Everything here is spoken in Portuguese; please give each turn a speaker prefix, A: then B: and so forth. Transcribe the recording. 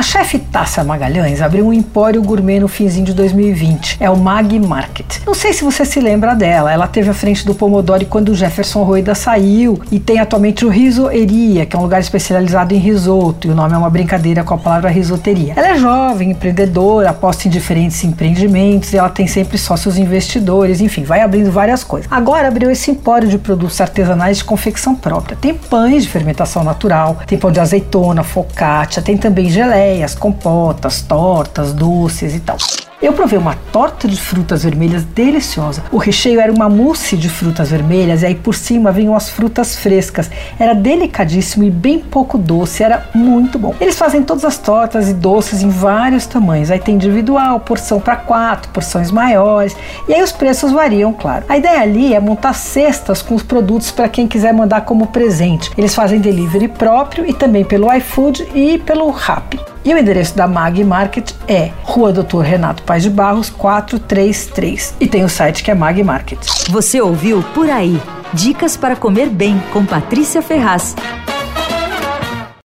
A: A chefe Tássia Magalhães abriu um empório gourmet no finzinho de 2020. É o Mag Market. Não sei se você se lembra dela. Ela teve à frente do Pomodoro quando o Jefferson Roida saiu e tem atualmente o Risoeria, que é um lugar especializado em risoto. E o nome é uma brincadeira com a palavra risoteria. Ela é jovem, empreendedora, aposta em diferentes empreendimentos e ela tem sempre sócios investidores. Enfim, vai abrindo várias coisas. Agora abriu esse empório de produtos artesanais de confecção própria. Tem pães de fermentação natural, tem pão de azeitona, focaccia, tem também geleias, compotas, tortas, doces e tal. Eu provei uma torta de frutas vermelhas deliciosa. O recheio era uma mousse de frutas vermelhas e aí por cima vinham as frutas frescas. Era delicadíssimo e bem pouco doce, era muito bom. Eles fazem todas as tortas e doces em vários tamanhos. Aí tem individual, porção para quatro, porções maiores. E aí os preços variam, claro. A ideia ali é montar cestas com os produtos para quem quiser mandar como presente. Eles fazem delivery próprio e também pelo iFood e pelo Rappi. E o endereço da Mag Market é Rua Doutor Renato Paz de Barros 433. E tem o site que é Mag Market.
B: Você ouviu Por Aí. Dicas para comer bem com Patrícia Ferraz.